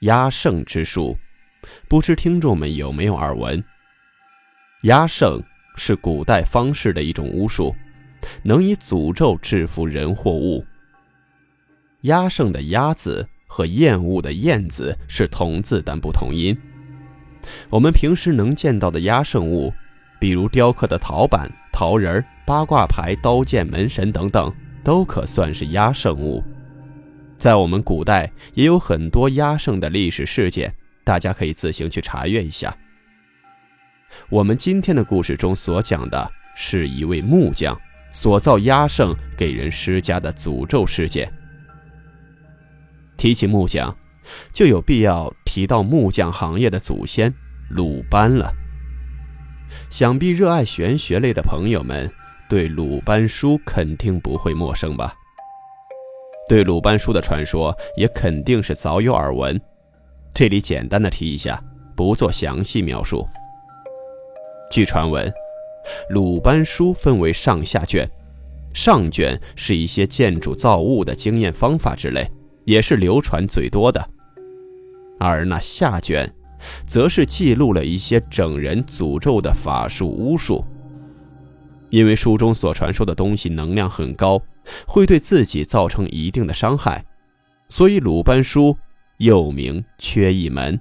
压胜之术，不知听众们有没有耳闻？压胜是古代方士的一种巫术，能以诅咒制服人或物。压胜的“压”字和厌恶的“厌”字是同字但不同音。我们平时能见到的压胜物，比如雕刻的陶板、陶人、八卦牌、刀剑、门神等等，都可算是压胜物。在我们古代也有很多压胜的历史事件，大家可以自行去查阅一下。我们今天的故事中所讲的是一位木匠所造压胜给人施加的诅咒事件。提起木匠，就有必要提到木匠行业的祖先鲁班了。想必热爱玄学类的朋友们对鲁班书肯定不会陌生吧？对鲁班书的传说也肯定是早有耳闻，这里简单的提一下，不做详细描述。据传闻，鲁班书分为上下卷，上卷是一些建筑造物的经验方法之类，也是流传最多的；而那下卷，则是记录了一些整人诅咒的法术巫术。因为书中所传说的东西能量很高。会对自己造成一定的伤害，所以鲁班书又名缺一门。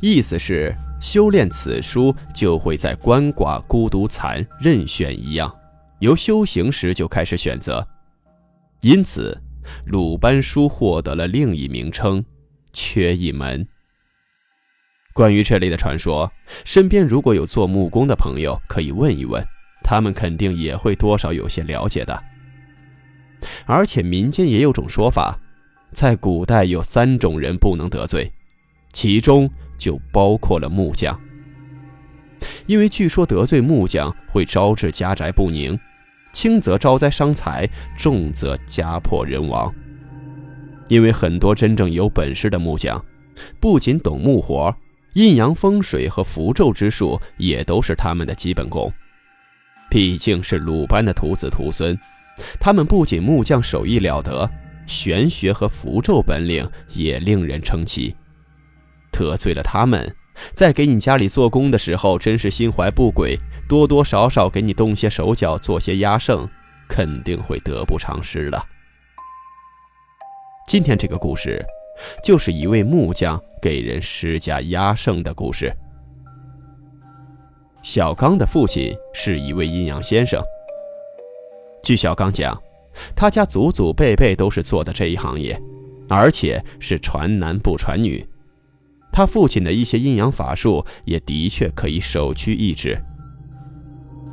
意思是修炼此书就会在鳏寡孤独残任选一样，由修行时就开始选择。因此，鲁班书获得了另一名称——缺一门。关于这类的传说，身边如果有做木工的朋友，可以问一问，他们肯定也会多少有些了解的。而且民间也有种说法，在古代有三种人不能得罪，其中就包括了木匠。因为据说得罪木匠会招致家宅不宁，轻则招灾伤财，重则家破人亡。因为很多真正有本事的木匠，不仅懂木活，阴阳风水和符咒之术也都是他们的基本功。毕竟是鲁班的徒子徒孙。他们不仅木匠手艺了得，玄学和符咒本领也令人称奇。得罪了他们，在给你家里做工的时候，真是心怀不轨，多多少少给你动些手脚，做些压胜，肯定会得不偿失的。今天这个故事，就是一位木匠给人施加压胜的故事。小刚的父亲是一位阴阳先生。据小刚讲，他家祖祖辈辈都是做的这一行业，而且是传男不传女。他父亲的一些阴阳法术也的确可以首屈一指。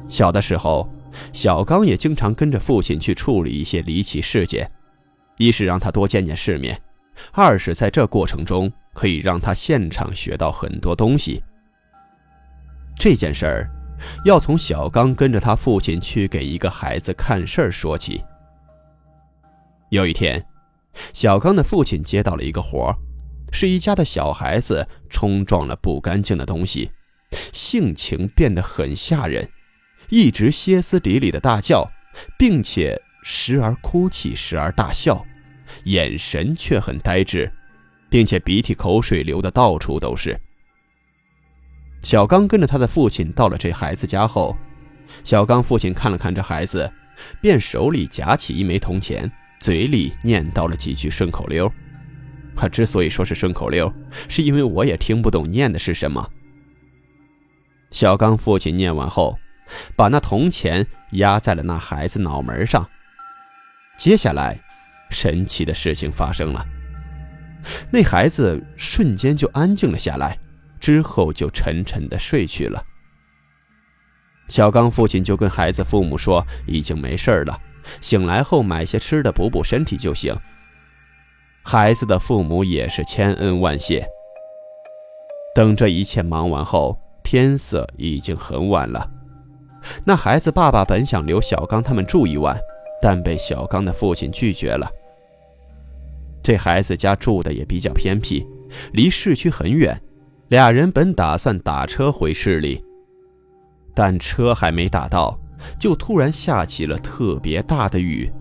小的时候，小刚也经常跟着父亲去处理一些离奇事件，一是让他多见见世面，二是在这过程中可以让他现场学到很多东西。这件事儿。要从小刚跟着他父亲去给一个孩子看事儿说起。有一天，小刚的父亲接到了一个活儿，是一家的小孩子冲撞了不干净的东西，性情变得很吓人，一直歇斯底里的大叫，并且时而哭泣，时而大笑，眼神却很呆滞，并且鼻涕口水流的到处都是。小刚跟着他的父亲到了这孩子家后，小刚父亲看了看这孩子，便手里夹起一枚铜钱，嘴里念叨了几句顺口溜。他之所以说是顺口溜，是因为我也听不懂念的是什么。小刚父亲念完后，把那铜钱压在了那孩子脑门上。接下来，神奇的事情发生了，那孩子瞬间就安静了下来。之后就沉沉的睡去了。小刚父亲就跟孩子父母说：“已经没事了，醒来后买些吃的补补身体就行。孩子的父母也是千恩万谢。等这一切忙完后，天色已经很晚了。那孩子爸爸本想留小刚他们住一晚，但被小刚的父亲拒绝了。这孩子家住的也比较偏僻，离市区很远。俩人本打算打车回市里，但车还没打到，就突然下起了特别大的雨。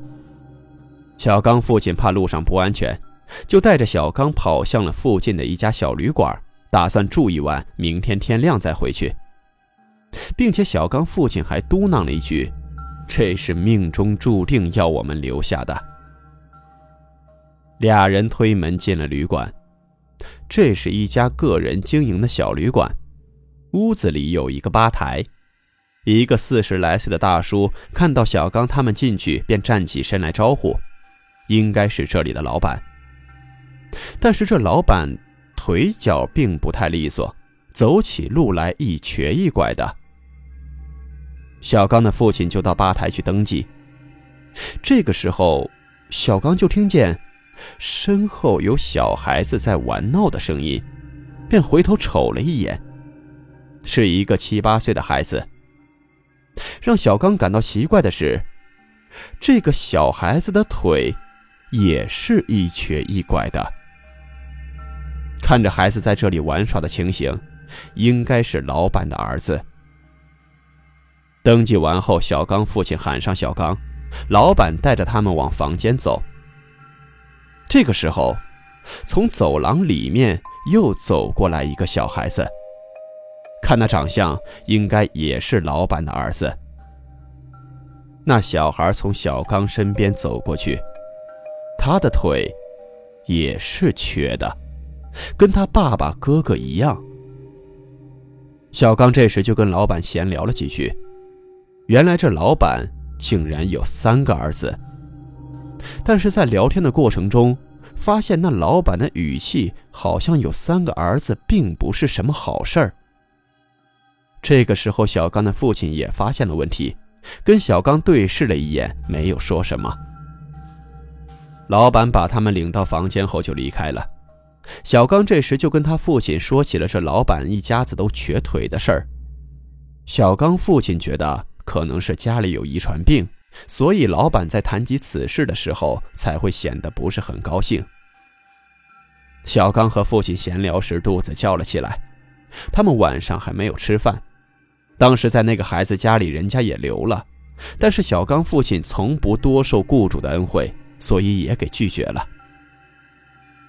小刚父亲怕路上不安全，就带着小刚跑向了附近的一家小旅馆，打算住一晚，明天天亮再回去。并且小刚父亲还嘟囔了一句：“这是命中注定要我们留下的。”俩人推门进了旅馆。这是一家个人经营的小旅馆，屋子里有一个吧台。一个四十来岁的大叔看到小刚他们进去，便站起身来招呼，应该是这里的老板。但是这老板腿脚并不太利索，走起路来一瘸一拐的。小刚的父亲就到吧台去登记。这个时候，小刚就听见。身后有小孩子在玩闹的声音，便回头瞅了一眼，是一个七八岁的孩子。让小刚感到奇怪的是，这个小孩子的腿也是一瘸一拐的。看着孩子在这里玩耍的情形，应该是老板的儿子。登记完后，小刚父亲喊上小刚，老板带着他们往房间走。这个时候，从走廊里面又走过来一个小孩子。看那长相，应该也是老板的儿子。那小孩从小刚身边走过去，他的腿也是瘸的，跟他爸爸哥哥一样。小刚这时就跟老板闲聊了几句，原来这老板竟然有三个儿子。但是在聊天的过程中，发现那老板的语气好像有三个儿子，并不是什么好事儿。这个时候，小刚的父亲也发现了问题，跟小刚对视了一眼，没有说什么。老板把他们领到房间后就离开了。小刚这时就跟他父亲说起了这老板一家子都瘸腿的事儿。小刚父亲觉得可能是家里有遗传病。所以，老板在谈及此事的时候，才会显得不是很高兴。小刚和父亲闲聊时，肚子叫了起来。他们晚上还没有吃饭。当时在那个孩子家里，人家也留了，但是小刚父亲从不多受雇主的恩惠，所以也给拒绝了。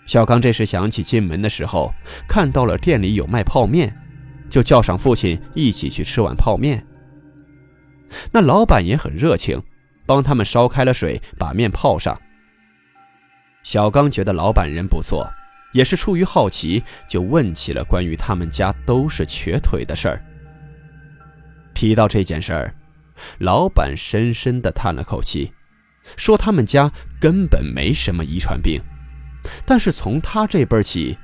小刚这时想起进门的时候看到了店里有卖泡面，就叫上父亲一起去吃碗泡面。那老板也很热情。帮他们烧开了水，把面泡上。小刚觉得老板人不错，也是出于好奇，就问起了关于他们家都是瘸腿的事儿。提到这件事儿，老板深深地叹了口气，说他们家根本没什么遗传病，但是从他这辈起，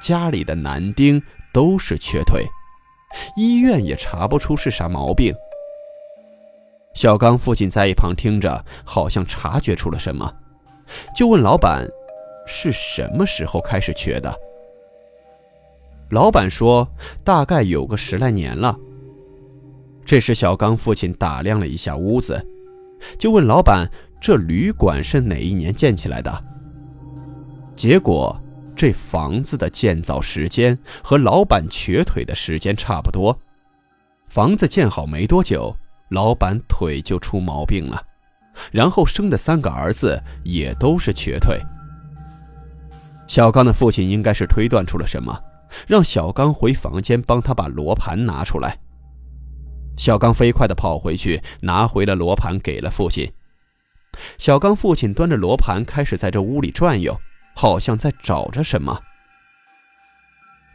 家里的男丁都是瘸腿，医院也查不出是啥毛病。小刚父亲在一旁听着，好像察觉出了什么，就问老板：“是什么时候开始瘸的？”老板说：“大概有个十来年了。”这时，小刚父亲打量了一下屋子，就问老板：“这旅馆是哪一年建起来的？”结果，这房子的建造时间和老板瘸腿的时间差不多。房子建好没多久。老板腿就出毛病了，然后生的三个儿子也都是瘸腿。小刚的父亲应该是推断出了什么，让小刚回房间帮他把罗盘拿出来。小刚飞快地跑回去，拿回了罗盘给了父亲。小刚父亲端着罗盘开始在这屋里转悠，好像在找着什么。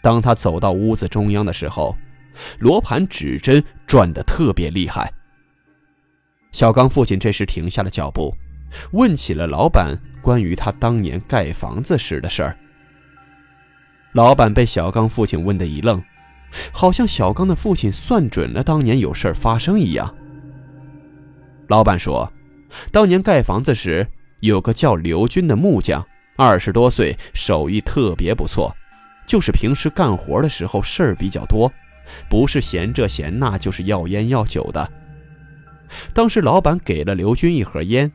当他走到屋子中央的时候，罗盘指针转得特别厉害。小刚父亲这时停下了脚步，问起了老板关于他当年盖房子时的事儿。老板被小刚父亲问的一愣，好像小刚的父亲算准了当年有事儿发生一样。老板说：“当年盖房子时，有个叫刘军的木匠，二十多岁，手艺特别不错，就是平时干活的时候事儿比较多，不是嫌这嫌那，就是要烟要酒的。当时老板给了刘军一盒烟，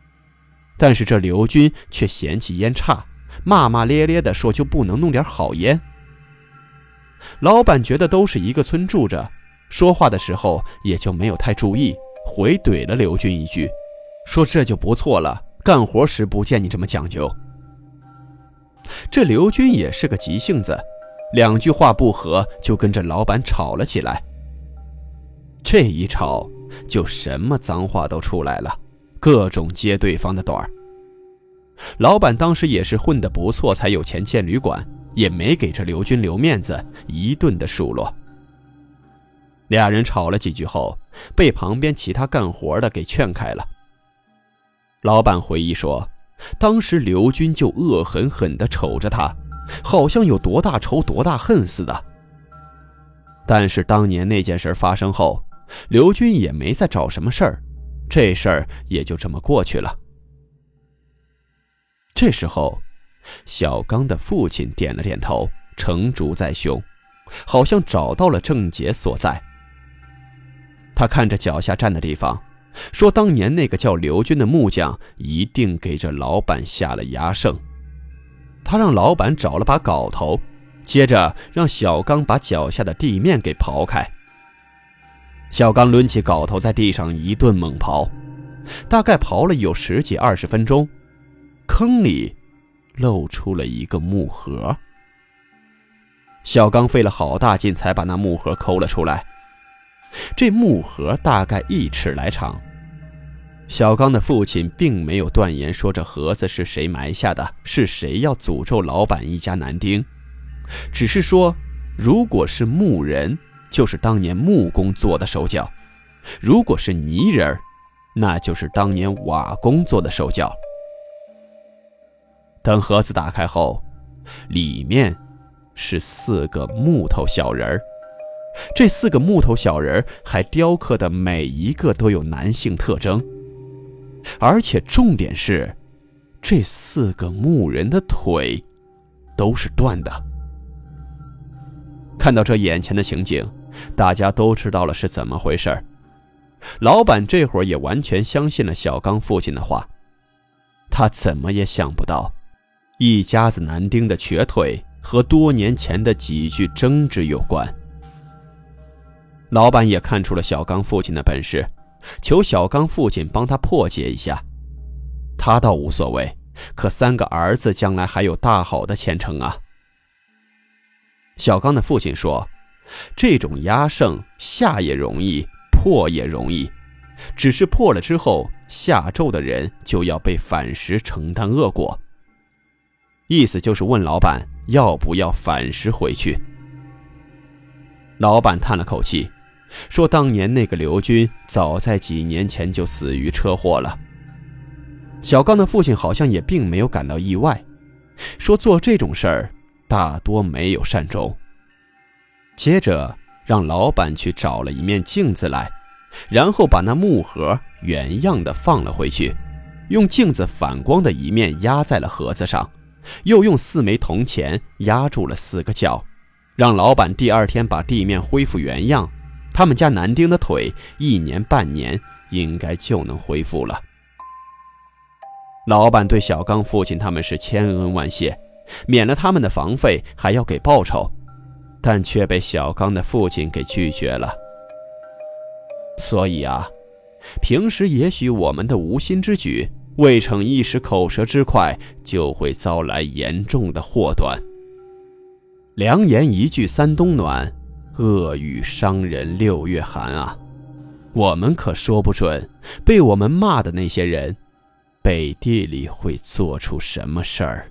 但是这刘军却嫌弃烟差，骂骂咧咧的说就不能弄点好烟。老板觉得都是一个村住着，说话的时候也就没有太注意，回怼了刘军一句，说这就不错了，干活时不见你这么讲究。这刘军也是个急性子，两句话不合就跟着老板吵了起来。这一吵。就什么脏话都出来了，各种揭对方的短儿。老板当时也是混得不错，才有钱建旅馆，也没给这刘军留面子，一顿的数落。俩人吵了几句后，被旁边其他干活的给劝开了。老板回忆说，当时刘军就恶狠狠地瞅着他，好像有多大仇多大恨似的。但是当年那件事发生后，刘军也没再找什么事儿，这事儿也就这么过去了。这时候，小刚的父亲点了点头，成竹在胸，好像找到了症结所在。他看着脚下站的地方，说：“当年那个叫刘军的木匠一定给这老板下了压胜。”他让老板找了把镐头，接着让小刚把脚下的地面给刨开。小刚抡起镐头，在地上一顿猛刨，大概刨了有十几二十分钟，坑里露出了一个木盒。小刚费了好大劲才把那木盒抠了出来。这木盒大概一尺来长。小刚的父亲并没有断言说这盒子是谁埋下的，是谁要诅咒老板一家男丁，只是说，如果是木人。就是当年木工做的手脚，如果是泥人那就是当年瓦工做的手脚。等盒子打开后，里面是四个木头小人儿，这四个木头小人儿还雕刻的每一个都有男性特征，而且重点是，这四个木人的腿都是断的。看到这眼前的情景，大家都知道了是怎么回事老板这会儿也完全相信了小刚父亲的话。他怎么也想不到，一家子男丁的瘸腿和多年前的几句争执有关。老板也看出了小刚父亲的本事，求小刚父亲帮他破解一下。他倒无所谓，可三个儿子将来还有大好的前程啊。小刚的父亲说：“这种压胜下也容易，破也容易，只是破了之后，下咒的人就要被反噬，承担恶果。”意思就是问老板要不要反噬回去。老板叹了口气，说：“当年那个刘军早在几年前就死于车祸了。”小刚的父亲好像也并没有感到意外，说：“做这种事儿。”大多没有善终。接着让老板去找了一面镜子来，然后把那木盒原样的放了回去，用镜子反光的一面压在了盒子上，又用四枚铜钱压住了四个角，让老板第二天把地面恢复原样。他们家男丁的腿一年半年应该就能恢复了。老板对小刚父亲他们是千恩万谢。免了他们的房费，还要给报酬，但却被小刚的父亲给拒绝了。所以啊，平时也许我们的无心之举，未逞一时口舌之快，就会遭来严重的祸端。良言一句三冬暖，恶语伤人六月寒啊！我们可说不准，被我们骂的那些人，背地里会做出什么事儿。